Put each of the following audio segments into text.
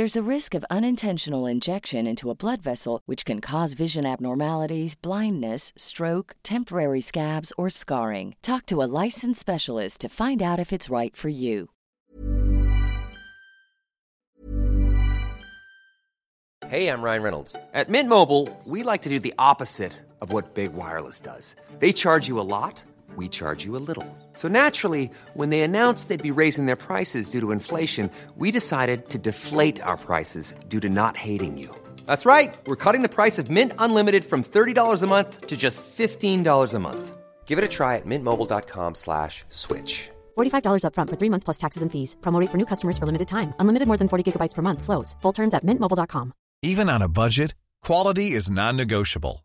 There's a risk of unintentional injection into a blood vessel, which can cause vision abnormalities, blindness, stroke, temporary scabs, or scarring. Talk to a licensed specialist to find out if it's right for you. Hey, I'm Ryan Reynolds. At Mint Mobile, we like to do the opposite of what Big Wireless does. They charge you a lot, we charge you a little. So naturally, when they announced they'd be raising their prices due to inflation, we decided to deflate our prices due to not hating you. That's right. We're cutting the price of Mint Unlimited from $30 a month to just $15 a month. Give it a try at mintmobile.com slash switch. $45 upfront for three months plus taxes and fees. Promo rate for new customers for limited time. Unlimited more than 40 gigabytes per month. Slows. Full terms at mintmobile.com. Even on a budget, quality is non-negotiable.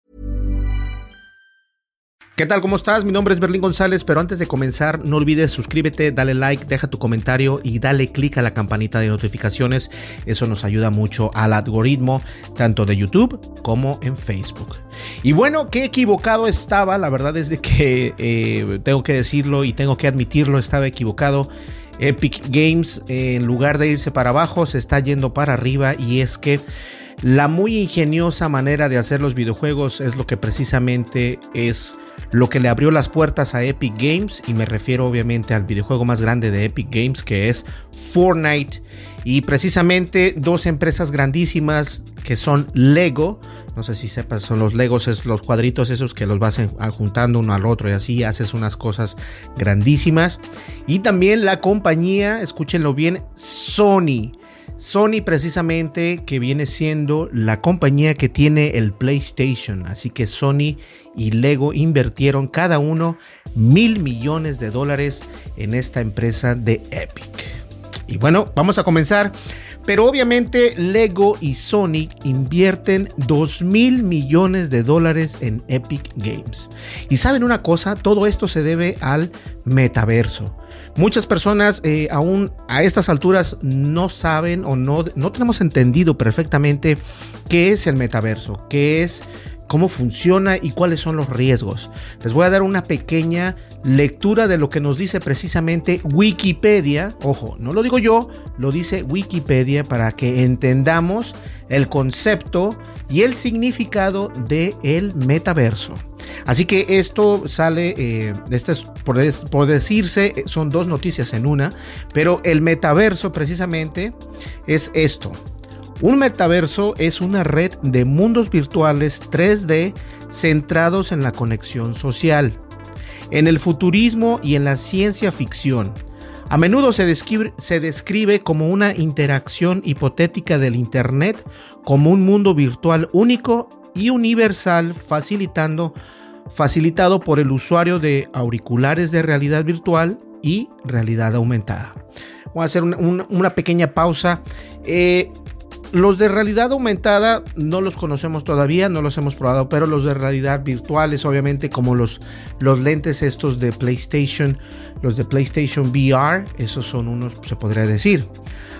¿Qué tal? ¿Cómo estás? Mi nombre es Berlín González, pero antes de comenzar, no olvides suscríbete, dale like, deja tu comentario y dale click a la campanita de notificaciones. Eso nos ayuda mucho al algoritmo, tanto de YouTube como en Facebook. Y bueno, qué equivocado estaba, la verdad es de que eh, tengo que decirlo y tengo que admitirlo, estaba equivocado. Epic Games, en lugar de irse para abajo, se está yendo para arriba y es que la muy ingeniosa manera de hacer los videojuegos es lo que precisamente es lo que le abrió las puertas a Epic Games y me refiero obviamente al videojuego más grande de Epic Games que es Fortnite y precisamente dos empresas grandísimas que son Lego, no sé si sepas, son los Legos, es los cuadritos esos que los vas juntando uno al otro y así haces unas cosas grandísimas y también la compañía, escúchenlo bien, Sony. Sony precisamente que viene siendo la compañía que tiene el PlayStation. Así que Sony y Lego invirtieron cada uno mil millones de dólares en esta empresa de Epic. Y bueno, vamos a comenzar. Pero obviamente Lego y Sony invierten 2 mil millones de dólares en Epic Games. Y saben una cosa, todo esto se debe al metaverso. Muchas personas eh, aún a estas alturas no saben o no, no tenemos entendido perfectamente qué es el metaverso, qué es cómo funciona y cuáles son los riesgos. Les voy a dar una pequeña lectura de lo que nos dice precisamente Wikipedia. Ojo, no lo digo yo, lo dice Wikipedia para que entendamos el concepto y el significado del el metaverso. Así que esto sale, eh, esto es por, por, decirse, son dos noticias en una, pero el metaverso precisamente es esto. Un metaverso es una red de mundos virtuales 3D centrados en la conexión social, en el futurismo y en la ciencia ficción. A menudo se describe, como una interacción hipotética del Internet como un mundo virtual único y universal facilitado por el usuario de auriculares de realidad virtual y realidad aumentada. Voy a hacer una, pequeña pausa. Eh, los de realidad aumentada no los conocemos todavía, no los hemos probado, pero los de realidad virtuales, obviamente, como los, los lentes estos de PlayStation, los de PlayStation VR, esos son unos, se podría decir.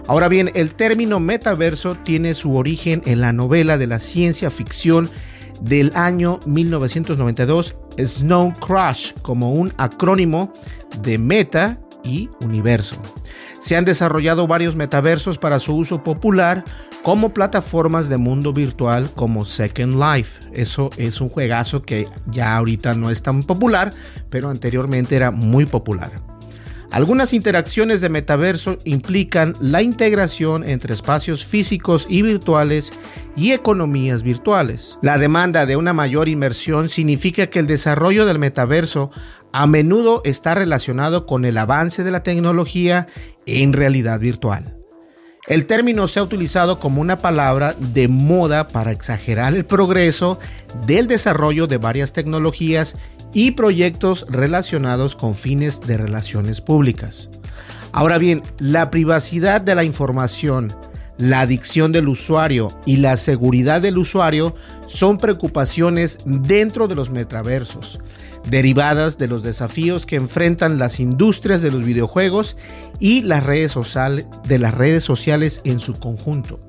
Ahora bien, el término metaverso tiene su origen en la novela de la ciencia ficción del año 1992, Snow Crash, como un acrónimo de meta y universo. Se han desarrollado varios metaversos para su uso popular como plataformas de mundo virtual como Second Life. Eso es un juegazo que ya ahorita no es tan popular, pero anteriormente era muy popular. Algunas interacciones de metaverso implican la integración entre espacios físicos y virtuales y economías virtuales. La demanda de una mayor inmersión significa que el desarrollo del metaverso a menudo está relacionado con el avance de la tecnología en realidad virtual. El término se ha utilizado como una palabra de moda para exagerar el progreso del desarrollo de varias tecnologías y proyectos relacionados con fines de relaciones públicas. Ahora bien, la privacidad de la información, la adicción del usuario y la seguridad del usuario son preocupaciones dentro de los metaversos derivadas de los desafíos que enfrentan las industrias de los videojuegos y las redes, de las redes sociales en su conjunto.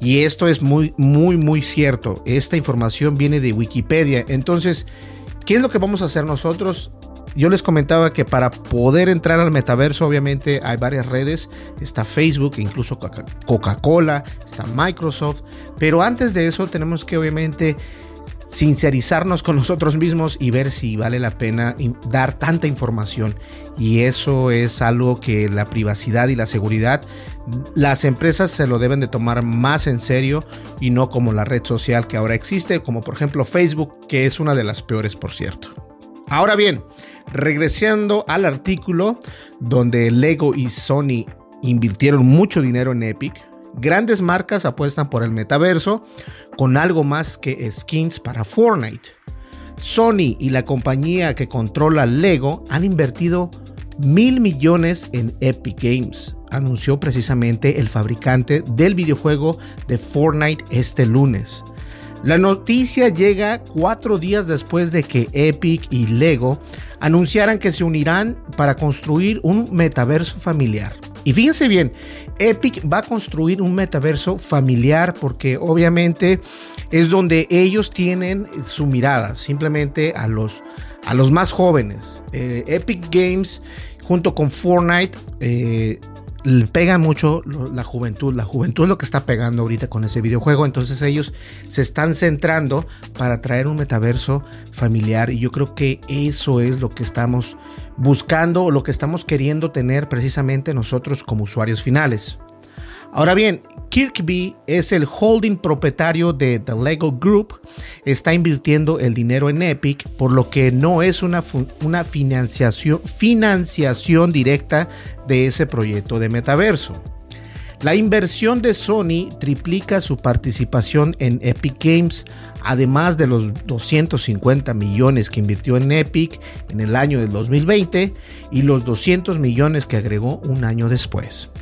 Y esto es muy, muy, muy cierto. Esta información viene de Wikipedia. Entonces, ¿qué es lo que vamos a hacer nosotros? Yo les comentaba que para poder entrar al metaverso, obviamente hay varias redes. Está Facebook, incluso Coca-Cola, está Microsoft. Pero antes de eso tenemos que obviamente sincerizarnos con nosotros mismos y ver si vale la pena dar tanta información. Y eso es algo que la privacidad y la seguridad, las empresas se lo deben de tomar más en serio y no como la red social que ahora existe, como por ejemplo Facebook, que es una de las peores, por cierto. Ahora bien, regresando al artículo donde Lego y Sony invirtieron mucho dinero en Epic, Grandes marcas apuestan por el metaverso con algo más que skins para Fortnite. Sony y la compañía que controla Lego han invertido mil millones en Epic Games, anunció precisamente el fabricante del videojuego de Fortnite este lunes. La noticia llega cuatro días después de que Epic y Lego anunciaran que se unirán para construir un metaverso familiar. Y fíjense bien, Epic va a construir un metaverso familiar porque obviamente es donde ellos tienen su mirada, simplemente a los, a los más jóvenes. Eh, Epic Games junto con Fortnite eh, pega mucho la juventud. La juventud es lo que está pegando ahorita con ese videojuego. Entonces ellos se están centrando para traer un metaverso familiar. Y yo creo que eso es lo que estamos buscando o lo que estamos queriendo tener precisamente nosotros como usuarios finales. Ahora bien, Kirkby es el holding propietario de The Lego Group, está invirtiendo el dinero en Epic, por lo que no es una, una financiación, financiación directa de ese proyecto de metaverso. La inversión de Sony triplica su participación en Epic Games, además de los 250 millones que invirtió en Epic en el año del 2020 y los 200 millones que agregó un año después.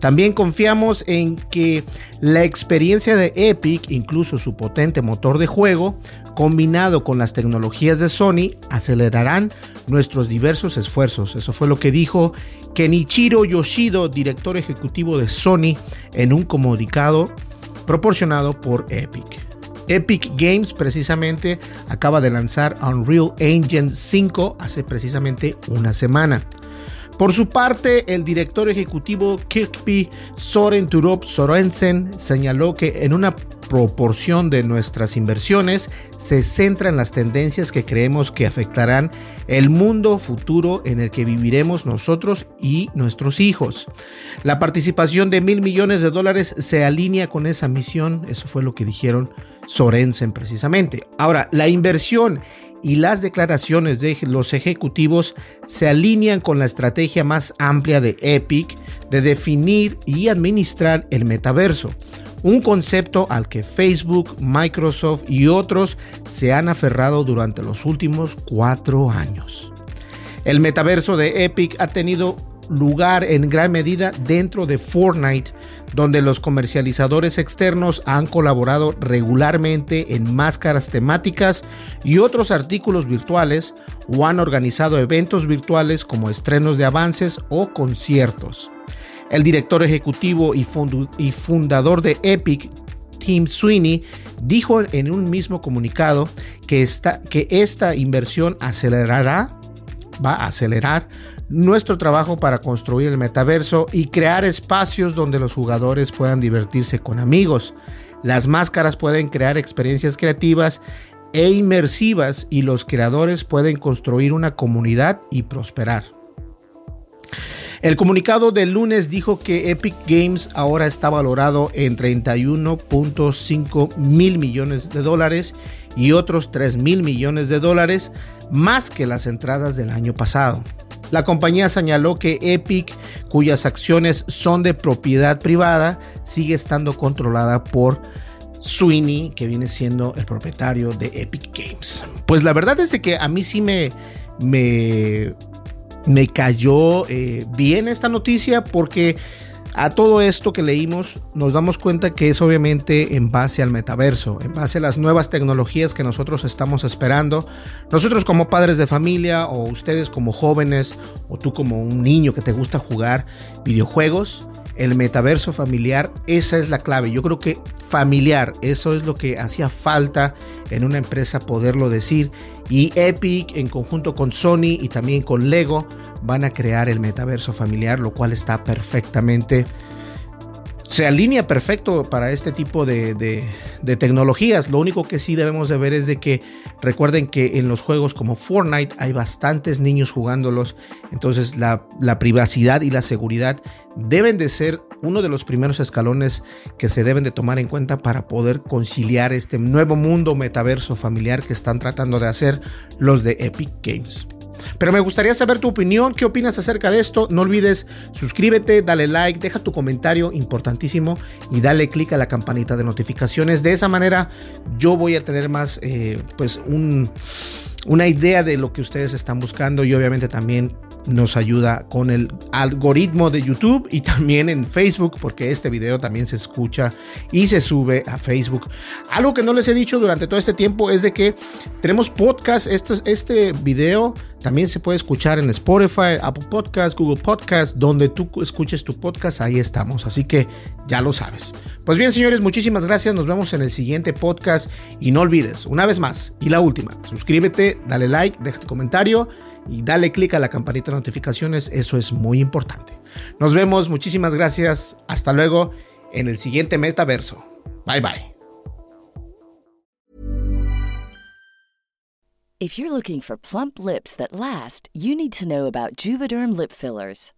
También confiamos en que la experiencia de Epic, incluso su potente motor de juego, combinado con las tecnologías de Sony, acelerarán nuestros diversos esfuerzos. Eso fue lo que dijo Kenichiro Yoshido, director ejecutivo de Sony, en un comunicado proporcionado por Epic. Epic Games precisamente acaba de lanzar Unreal Engine 5 hace precisamente una semana. Por su parte, el director ejecutivo Kirkby Soren Turop Sorensen señaló que en una proporción de nuestras inversiones se centra en las tendencias que creemos que afectarán el mundo futuro en el que viviremos nosotros y nuestros hijos. La participación de mil millones de dólares se alinea con esa misión, eso fue lo que dijeron Sorensen precisamente. Ahora, la inversión y las declaraciones de los ejecutivos se alinean con la estrategia más amplia de Epic de definir y administrar el metaverso, un concepto al que Facebook, Microsoft y otros se han aferrado durante los últimos cuatro años. El metaverso de Epic ha tenido lugar en gran medida dentro de Fortnite, donde los comercializadores externos han colaborado regularmente en máscaras temáticas y otros artículos virtuales o han organizado eventos virtuales como estrenos de avances o conciertos. El director ejecutivo y, fundador de Epic, Tim Sweeney, dijo en un mismo comunicado que esta, que esta inversión acelerará, va a acelerar nuestro trabajo para construir el metaverso y crear espacios donde los jugadores puedan divertirse con amigos. Las máscaras pueden crear experiencias creativas e inmersivas y los creadores pueden construir una comunidad y prosperar. El comunicado del lunes dijo que Epic Games ahora está valorado en 31.5 mil millones de dólares y otros 3 mil millones de dólares más que las entradas del año pasado. La compañía señaló que Epic, cuyas acciones son de propiedad privada, sigue estando controlada por Sweeney, que viene siendo el propietario de Epic Games. Pues la verdad es que a mí sí me, me, me cayó eh, bien esta noticia porque a todo esto que leímos nos damos cuenta que es obviamente en base al metaverso, en base a las nuevas tecnologías que nosotros estamos esperando. Nosotros como padres de familia o ustedes como jóvenes o tú como un niño que te gusta jugar videojuegos, el metaverso familiar, esa es la clave. Yo creo que familiar, eso es lo que hacía falta en una empresa poderlo decir. Y Epic en conjunto con Sony y también con Lego van a crear el metaverso familiar, lo cual está perfectamente se alinea perfecto para este tipo de, tecnologías. Lo único que sí debemos de ver es de que recuerden que en los juegos como Fortnite hay bastantes niños jugándolos. Entonces la, la privacidad y la seguridad deben de ser uno de los primeros escalones que se deben de tomar en cuenta para poder conciliar este nuevo mundo metaverso familiar que están tratando de hacer los de Epic Games. Pero me gustaría saber tu opinión, qué opinas acerca de esto. No olvides suscríbete, dale like, deja tu comentario importantísimo y dale click a la campanita de notificaciones. De esa manera yo voy a tener más, eh, pues un una idea de lo que ustedes están buscando y obviamente también nos ayuda con el algoritmo de YouTube y también en Facebook porque este video también se escucha y se sube a Facebook. Algo que no les he dicho durante todo este tiempo es de que tenemos podcast, este, este video también se puede escuchar en Spotify, Apple Podcast, Google Podcast, donde tú escuches tu podcast, ahí estamos. Así que ya lo sabes. Pues bien, señores, muchísimas gracias. Nos vemos en el siguiente podcast. Y no olvides, una vez más, y la última, suscríbete, dale like, deja tu comentario y dale click a la campanita de notificaciones. Eso es muy importante. Nos vemos, muchísimas gracias. Hasta luego en el siguiente metaverso. Bye bye. If you're looking for plump lips that last, you need to know about Juvederm lip fillers.